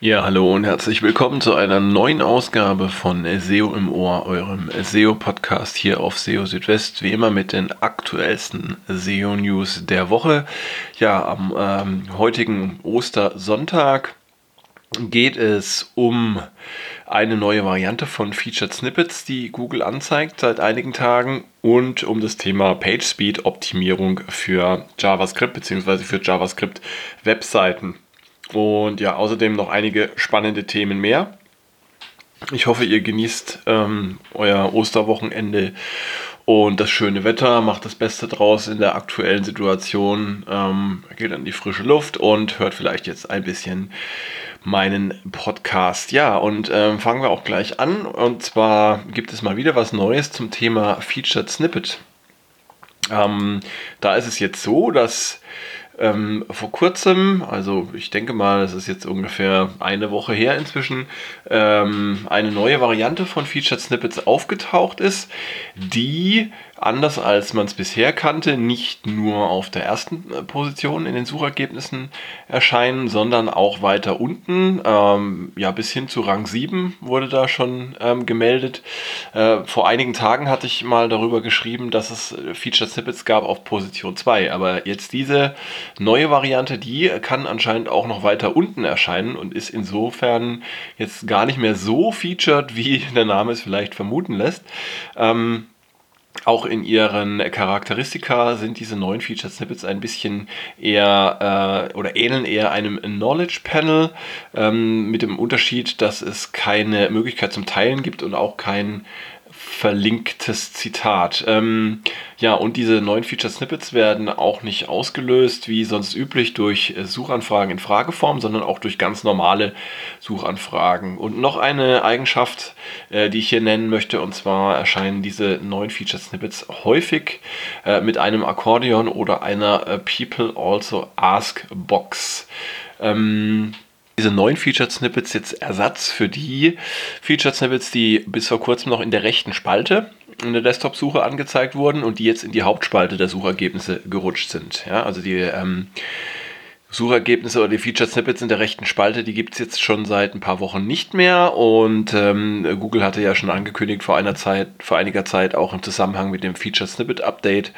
Ja, hallo und herzlich willkommen zu einer neuen Ausgabe von SEO im Ohr, eurem SEO-Podcast hier auf SEO Südwest, wie immer mit den aktuellsten SEO-News der Woche. Ja, am ähm, heutigen Ostersonntag geht es um eine neue Variante von Featured Snippets, die Google anzeigt seit einigen Tagen und um das Thema PageSpeed Optimierung für JavaScript bzw. für JavaScript Webseiten. Und ja, außerdem noch einige spannende Themen mehr. Ich hoffe, ihr genießt ähm, euer Osterwochenende und das schöne Wetter, macht das Beste draus in der aktuellen Situation, ähm, geht an die frische Luft und hört vielleicht jetzt ein bisschen meinen Podcast. Ja, und ähm, fangen wir auch gleich an. Und zwar gibt es mal wieder was Neues zum Thema Featured Snippet. Ähm, da ist es jetzt so, dass ähm, vor kurzem, also ich denke mal, es ist jetzt ungefähr eine Woche her inzwischen, ähm, eine neue Variante von Featured Snippets aufgetaucht ist, die anders als man es bisher kannte, nicht nur auf der ersten äh, Position in den Suchergebnissen erscheinen, sondern auch weiter unten. Ähm, ja, bis hin zu Rang 7 wurde da schon ähm, gemeldet. Äh, vor einigen Tagen hatte ich mal darüber geschrieben, dass es äh, Featured Snippets gab auf Position 2. Aber jetzt diese neue Variante, die kann anscheinend auch noch weiter unten erscheinen und ist insofern jetzt gar nicht mehr so featured, wie der Name es vielleicht vermuten lässt. Ähm, auch in ihren Charakteristika sind diese neuen Feature Snippets ein bisschen eher äh, oder ähneln eher einem Knowledge Panel ähm, mit dem Unterschied, dass es keine Möglichkeit zum Teilen gibt und auch kein verlinktes Zitat. Ähm, ja, und diese neuen Feature Snippets werden auch nicht ausgelöst, wie sonst üblich, durch äh, Suchanfragen in Frageform, sondern auch durch ganz normale Suchanfragen. Und noch eine Eigenschaft, äh, die ich hier nennen möchte, und zwar erscheinen diese neuen Feature Snippets häufig äh, mit einem Akkordeon oder einer äh, People Also Ask Box. Ähm, diese neuen Featured Snippets jetzt Ersatz für die Featured Snippets, die bis vor kurzem noch in der rechten Spalte in der Desktop-Suche angezeigt wurden und die jetzt in die Hauptspalte der Suchergebnisse gerutscht sind. Ja, also die ähm, Suchergebnisse oder die Featured Snippets in der rechten Spalte, die gibt es jetzt schon seit ein paar Wochen nicht mehr. Und ähm, Google hatte ja schon angekündigt vor einer Zeit, vor einiger Zeit auch im Zusammenhang mit dem Featured Snippet Update,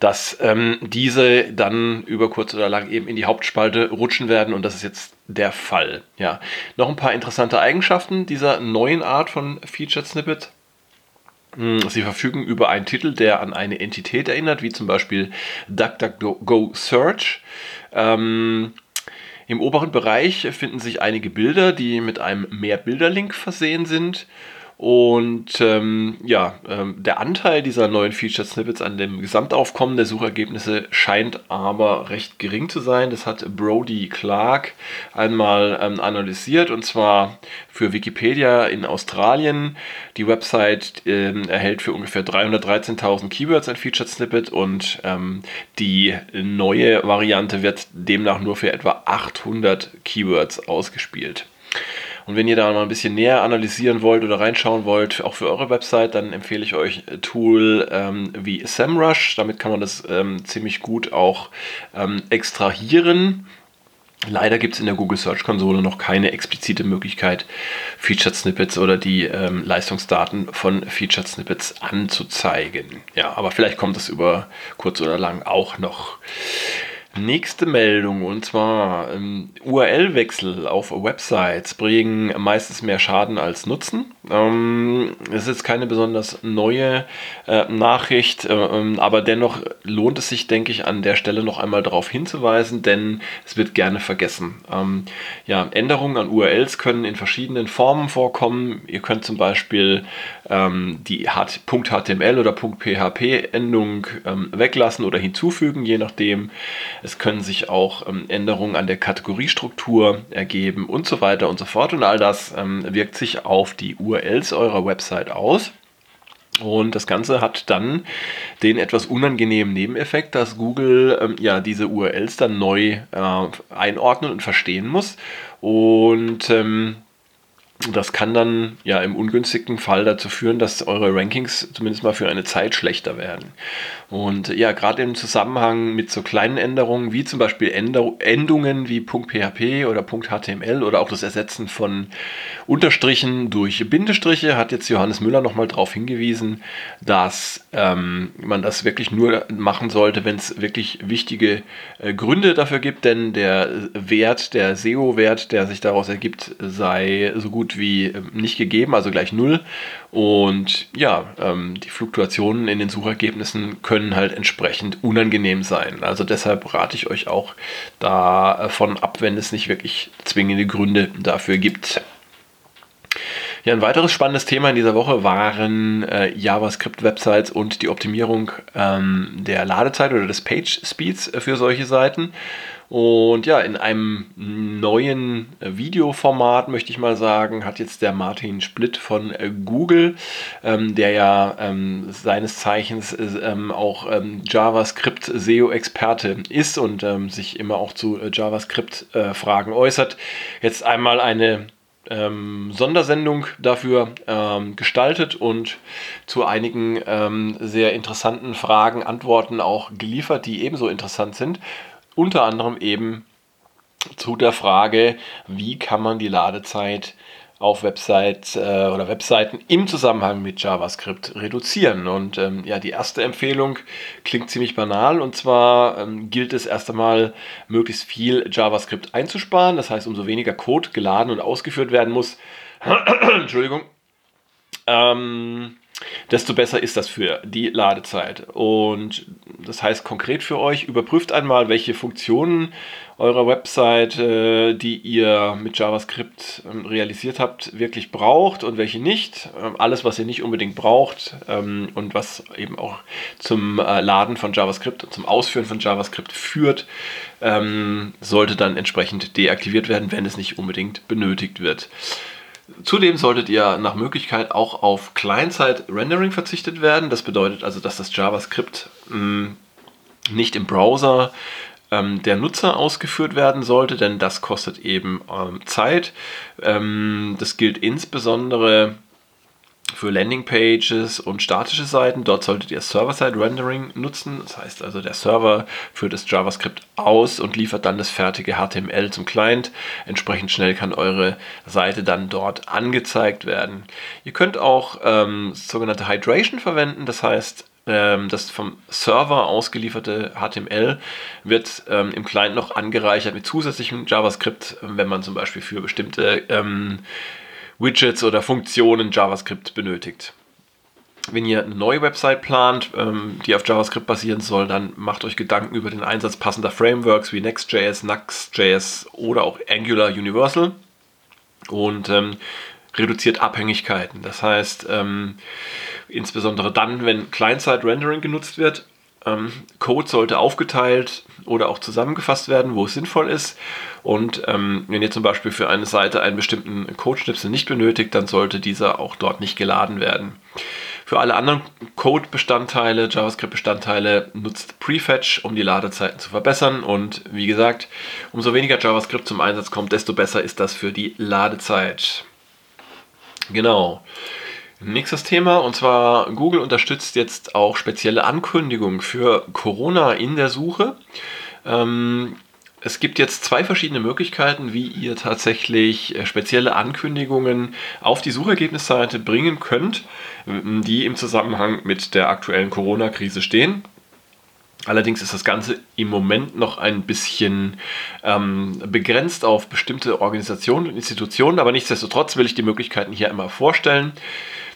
dass ähm, diese dann über kurz oder lang eben in die Hauptspalte rutschen werden. Und das ist jetzt der Fall. Ja, noch ein paar interessante Eigenschaften dieser neuen Art von Featured Snippet. Hm, sie verfügen über einen Titel, der an eine Entität erinnert, wie zum Beispiel DuckDuckGo Search. Ähm, Im oberen Bereich finden sich einige Bilder, die mit einem Mehr-Bilder-Link versehen sind. Und ähm, ja, ähm, der Anteil dieser neuen Featured Snippets an dem Gesamtaufkommen der Suchergebnisse scheint aber recht gering zu sein. Das hat Brody Clark einmal ähm, analysiert und zwar für Wikipedia in Australien. Die Website ähm, erhält für ungefähr 313.000 Keywords ein Featured Snippet und ähm, die neue Variante wird demnach nur für etwa 800 Keywords ausgespielt. Und wenn ihr da mal ein bisschen näher analysieren wollt oder reinschauen wollt, auch für eure Website, dann empfehle ich euch ein Tool ähm, wie SEMrush. Damit kann man das ähm, ziemlich gut auch ähm, extrahieren. Leider gibt es in der Google Search Konsole noch keine explizite Möglichkeit, Featured Snippets oder die ähm, Leistungsdaten von Featured Snippets anzuzeigen. Ja, aber vielleicht kommt das über kurz oder lang auch noch. Nächste Meldung und zwar ähm, URL-Wechsel auf Websites bringen meistens mehr Schaden als Nutzen. Ähm, es ist jetzt keine besonders neue äh, Nachricht, äh, ähm, aber dennoch lohnt es sich, denke ich, an der Stelle noch einmal darauf hinzuweisen, denn es wird gerne vergessen. Ähm, ja, Änderungen an URLs können in verschiedenen Formen vorkommen. Ihr könnt zum Beispiel ähm, die .html oder .php-Endung ähm, weglassen oder hinzufügen, je nachdem. Es können sich auch ähm, Änderungen an der Kategoriestruktur ergeben und so weiter und so fort. Und all das ähm, wirkt sich auf die URLs eurer Website aus. Und das Ganze hat dann den etwas unangenehmen Nebeneffekt, dass Google ähm, ja diese URLs dann neu äh, einordnen und verstehen muss. Und ähm, das kann dann ja im ungünstigen Fall dazu führen, dass eure Rankings zumindest mal für eine Zeit schlechter werden. Und ja, gerade im Zusammenhang mit so kleinen Änderungen, wie zum Beispiel Endungen wie .php oder .html oder auch das Ersetzen von Unterstrichen durch Bindestriche, hat jetzt Johannes Müller nochmal darauf hingewiesen, dass ähm, man das wirklich nur machen sollte, wenn es wirklich wichtige äh, Gründe dafür gibt, denn der Wert, der SEO-Wert, der sich daraus ergibt, sei so gut wie äh, nicht gegeben, also gleich null. Und ja, ähm, die Fluktuationen in den Suchergebnissen können halt entsprechend unangenehm sein. Also deshalb rate ich euch auch davon ab, wenn es nicht wirklich zwingende Gründe dafür gibt. Ja, ein weiteres spannendes Thema in dieser Woche waren äh, JavaScript-Websites und die Optimierung ähm, der Ladezeit oder des Page-Speeds für solche Seiten. Und ja, in einem neuen Videoformat, möchte ich mal sagen, hat jetzt der Martin Splitt von äh, Google, ähm, der ja ähm, seines Zeichens äh, ähm, auch ähm, JavaScript SEO-Experte ist und ähm, sich immer auch zu äh, JavaScript-Fragen äußert, jetzt einmal eine ähm, Sondersendung dafür ähm, gestaltet und zu einigen ähm, sehr interessanten Fragen Antworten auch geliefert, die ebenso interessant sind unter anderem eben zu der Frage, wie kann man die Ladezeit auf Websites äh, oder Webseiten im Zusammenhang mit JavaScript reduzieren. Und ähm, ja, die erste Empfehlung klingt ziemlich banal und zwar ähm, gilt es erst einmal, möglichst viel JavaScript einzusparen. Das heißt, umso weniger Code geladen und ausgeführt werden muss. Entschuldigung. Ähm, desto besser ist das für die Ladezeit. Und das heißt konkret für euch, überprüft einmal, welche Funktionen eurer Website, äh, die ihr mit JavaScript ähm, realisiert habt, wirklich braucht und welche nicht. Ähm, alles, was ihr nicht unbedingt braucht ähm, und was eben auch zum äh, Laden von JavaScript, zum Ausführen von JavaScript führt, sollte dann entsprechend deaktiviert werden, wenn es nicht unbedingt benötigt wird. Zudem solltet ihr nach Möglichkeit auch auf Client-Side-Rendering verzichtet werden. Das bedeutet also, dass das JavaScript mh, mm, nicht im Browser ähm, der Nutzer ausgeführt werden sollte, denn das kostet eben ähm, Zeit. Ähm, das gilt insbesondere für Landingpages und statische Seiten. Dort solltet ihr Server-Side-Rendering nutzen. Das heißt also, der Server führt das JavaScript aus und liefert dann das fertige HTML zum Client. Entsprechend schnell kann eure Seite dann dort angezeigt werden. Ihr könnt auch ähm, sogenannte Hydration verwenden. Das heißt, ähm, das vom Server ausgelieferte HTML wird ähm, im Client noch angereichert mit zusätzlichem JavaScript, wenn man zum Beispiel für bestimmte ähm, Widgets oder Funktionen JavaScript benötigt. Wenn ihr eine neue Website plant, ähm, die auf JavaScript basieren soll, dann macht euch Gedanken über den Einsatz passender Frameworks wie Next.js, Nux.js oder auch Angular Universal und ähm, reduziert Abhängigkeiten. Das heißt, ähm, insbesondere dann, wenn Client-Side-Rendering genutzt wird, ähm, Code sollte aufgeteilt oder auch zusammengefasst werden, wo es sinnvoll ist. Und ähm, wenn ihr zum Beispiel für eine Seite einen bestimmten Codeschnipsel nicht benötigt, dann sollte dieser auch dort nicht geladen werden. Für alle anderen Code-Bestandteile, JavaScript-Bestandteile nutzt Prefetch, um die Ladezeiten zu verbessern. Und wie gesagt, umso weniger JavaScript zum Einsatz kommt, desto besser ist das für die Ladezeit. Genau. Nächstes Thema und zwar Google unterstützt jetzt auch spezielle Ankündigungen für Corona in der Suche. Ähm, es gibt jetzt zwei verschiedene Möglichkeiten, wie ihr tatsächlich äh, spezielle Ankündigungen auf die Suchergebnisseite bringen könnt, die im Zusammenhang mit der aktuellen Corona-Krise stehen. Allerdings ist das Ganze im Moment noch ein bisschen ähm, begrenzt auf bestimmte Organisationen und Institutionen, aber nichtsdestotrotz will ich die Möglichkeiten hier einmal vorstellen.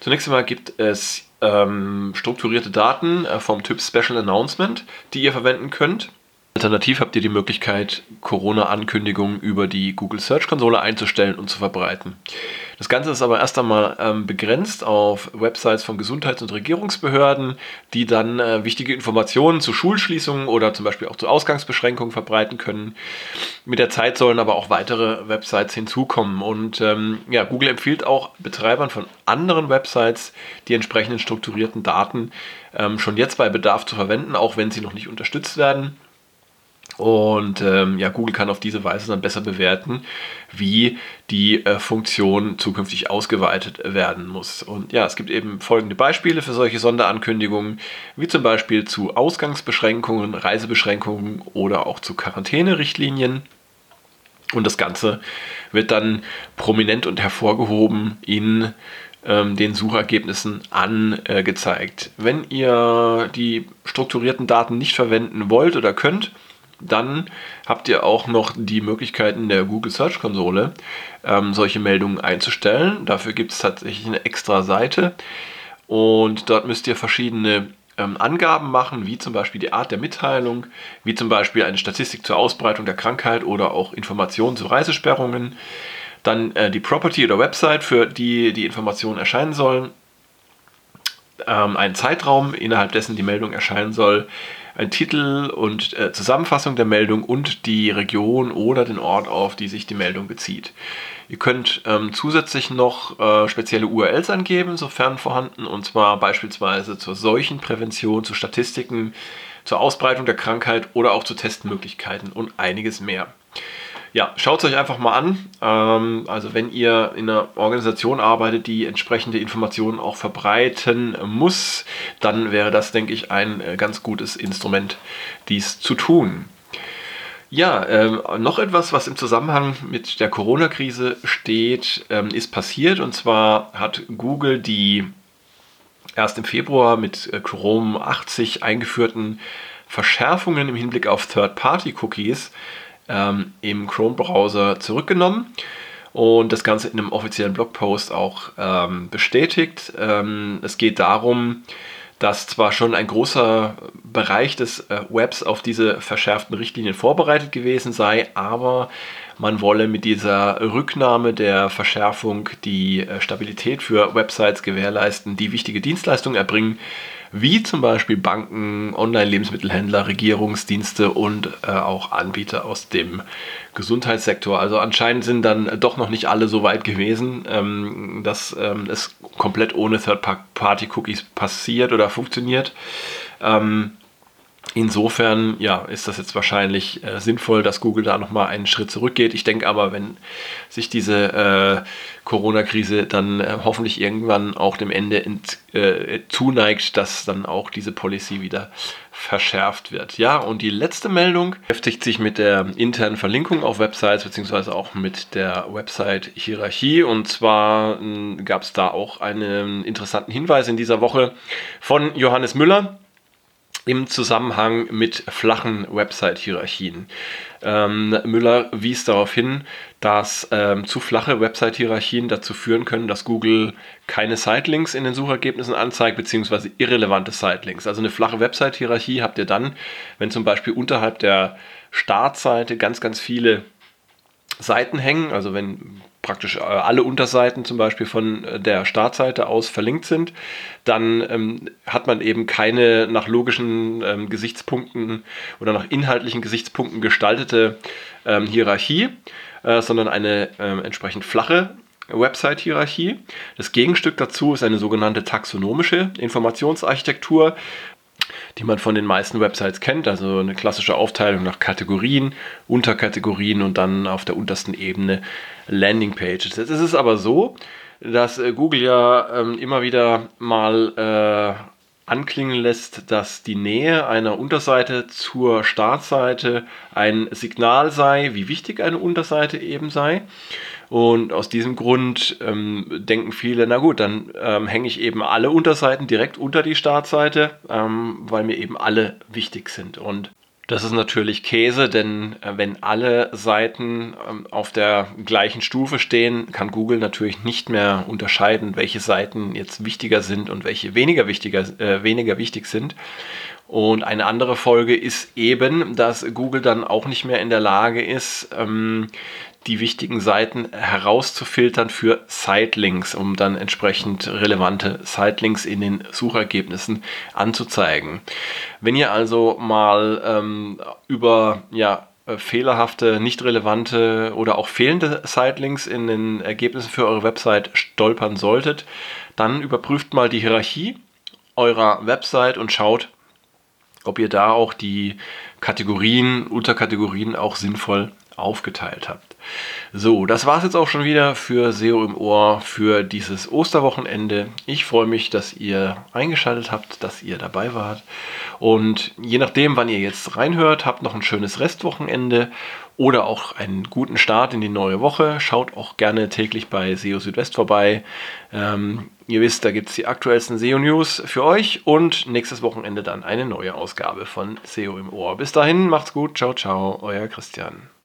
Zunächst einmal gibt es ähm, strukturierte Daten äh, vom Typ Special Announcement, die ihr verwenden könnt. Alternativ habt ihr die Möglichkeit, Corona-Ankündigungen über die Google Search-Konsole einzustellen und zu verbreiten. Das Ganze ist aber erst einmal ähm, begrenzt auf Websites von Gesundheits- und Regierungsbehörden, die dann äh, wichtige Informationen zu Schulschließungen oder zum Beispiel auch zu Ausgangsbeschränkungen verbreiten können. Mit der Zeit sollen aber auch weitere Websites hinzukommen. Und ähm, ja, Google empfiehlt auch Betreibern von anderen Websites die entsprechenden strukturierten Daten ähm, schon jetzt bei Bedarf zu verwenden, auch wenn sie noch nicht unterstützt werden. Und ähm, ja, Google kann auf diese Weise dann besser bewerten, wie die äh, Funktion zukünftig ausgeweitet werden muss. Und ja, es gibt eben folgende Beispiele für solche Sonderankündigungen, wie zum Beispiel zu Ausgangsbeschränkungen, Reisebeschränkungen oder auch zu Quarantänerichtlinien. Und das Ganze wird dann prominent und hervorgehoben in ähm, den Suchergebnissen angezeigt. Wenn ihr die strukturierten Daten nicht verwenden wollt oder könnt, dann habt ihr auch noch die Möglichkeit in der Google Search Konsole ähm, solche Meldungen einzustellen. Dafür gibt es tatsächlich eine extra Seite und dort müsst ihr verschiedene ähm, Angaben machen, wie zum Beispiel die Art der Mitteilung, wie zum Beispiel eine Statistik zur Ausbreitung der Krankheit oder auch Informationen zu Reisesperrungen. Dann äh, die Property oder Website, für die die Informationen erscheinen sollen. Ähm, einen Zeitraum, innerhalb dessen die Meldung erscheinen soll ein Titel und äh, Zusammenfassung der Meldung und die Region oder den Ort, auf die sich die Meldung bezieht. Ihr könnt ähm, zusätzlich noch äh, spezielle URLs angeben, sofern vorhanden, und zwar beispielsweise zur Seuchenprävention, zu Statistiken, zur Ausbreitung der Krankheit oder auch zu Testmöglichkeiten und einiges mehr ja, schaut es euch einfach mal an. Ähm, also wenn ihr in einer Organisation arbeitet, die entsprechende Informationen auch verbreiten muss, dann wäre das, denke ich, ein äh, ganz gutes Instrument, dies zu tun. Ja, ähm, noch etwas, was im Zusammenhang mit der Corona-Krise steht, ähm, ist passiert. Und zwar hat Google die erst im Februar mit äh, Chrome 80 eingeführten Verschärfungen im Hinblick auf Third-Party-Cookies ähm, im Chrome-Browser zurückgenommen und das Ganze in einem offiziellen Blogpost auch ähm, bestätigt. Ähm, es geht darum, dass zwar schon ein großer Bereich des äh, Webs auf diese verschärften Richtlinien vorbereitet gewesen sei, aber man wolle mit dieser Rücknahme der Verschärfung die äh, Stabilität für Websites gewährleisten, die wichtige Dienstleistungen erbringen, wie zum Beispiel Banken, Online-Lebensmittelhändler, Regierungsdienste und äh, auch Anbieter aus dem Gesundheitssektor. Also anscheinend sind dann doch noch nicht alle so weit gewesen, ähm, dass ähm, es komplett ohne Third-Party-Cookies passiert oder funktioniert. Ähm, Insofern ja, ist das jetzt wahrscheinlich äh, sinnvoll, dass Google da nochmal einen Schritt zurückgeht. Ich denke aber, wenn sich diese äh, Corona-Krise dann äh, hoffentlich irgendwann auch dem Ende ent, äh, zuneigt, dass dann auch diese Policy wieder verschärft wird. Ja, und die letzte Meldung beschäftigt sich mit der internen Verlinkung auf Websites beziehungsweise auch mit der Website-Hierarchie. Und zwar hm, gab es da auch einen interessanten Hinweis in dieser Woche von Johannes Müller im Zusammenhang mit flachen Website-Hierarchien. Ähm, Müller wies darauf hin, dass ähm, zu flache Website-Hierarchien dazu führen können, dass Google keine Sitelinks in den Suchergebnissen anzeigt, beziehungsweise irrelevante Sitelinks. Also eine flache Website-Hierarchie habt ihr dann, wenn zum Beispiel unterhalb der Startseite ganz, ganz viele Seiten hängen, also wenn praktisch äh, alle Unterseiten zum Beispiel von äh, der Startseite aus verlinkt sind, dann ähm, hat man eben keine nach logischen ähm, Gesichtspunkten oder nach inhaltlichen Gesichtspunkten gestaltete ähm, Hierarchie, äh, sondern eine ähm, entsprechend flache Website-Hierarchie. Das Gegenstück dazu ist eine sogenannte taxonomische Informationsarchitektur, die man von den meisten Websites kennt. Also eine klassische Aufteilung nach Kategorien, Unterkategorien und dann auf der untersten Ebene Landingpages. Jetzt ist es aber so, dass äh, Google ja ähm, immer wieder mal äh, anklingen lässt, dass die Nähe einer Unterseite zur Startseite ein Signal sei, wie wichtig eine Unterseite eben sei. Und aus diesem Grund ähm, denken viele, na gut, dann ähm, hänge ich eben alle Unterseiten direkt unter die Startseite, ähm, weil mir eben alle wichtig sind. Und das ist natürlich Käse, denn äh, wenn alle Seiten ähm, auf der gleichen Stufe stehen, kann Google natürlich nicht mehr unterscheiden, welche Seiten jetzt wichtiger sind und welche weniger, wichtiger, äh, weniger wichtig sind. Und eine andere Folge ist eben, dass Google dann auch nicht mehr in der Lage ist, ähm, die wichtigen Seiten herauszufiltern für Sitelinks, um dann entsprechend relevante Sitelinks in den Suchergebnissen anzuzeigen. Wenn ihr also mal ähm, über ja, äh, fehlerhafte, nicht relevante oder auch fehlende Sitelinks in den Ergebnissen für eure Website stolpern solltet, dann überprüft mal die Hierarchie eurer Website und schaut, ob ihr da auch die Kategorien, Unterkategorien auch sinnvoll aufgeteilt habt. So, das war es jetzt auch schon wieder für SEO im Ohr für dieses Osterwochenende. Ich freue mich, dass ihr eingeschaltet habt, dass ihr dabei wart. Und je nachdem, wann ihr jetzt reinhört, habt noch ein schönes Restwochenende oder auch einen guten Start in die neue Woche. Schaut auch gerne täglich bei SEO Südwest vorbei. Ähm, ihr wisst, da gibt es die aktuellsten SEO-News für euch und nächstes Wochenende dann eine neue Ausgabe von SEO im Ohr. Bis dahin, macht's gut, ciao, ciao, euer Christian.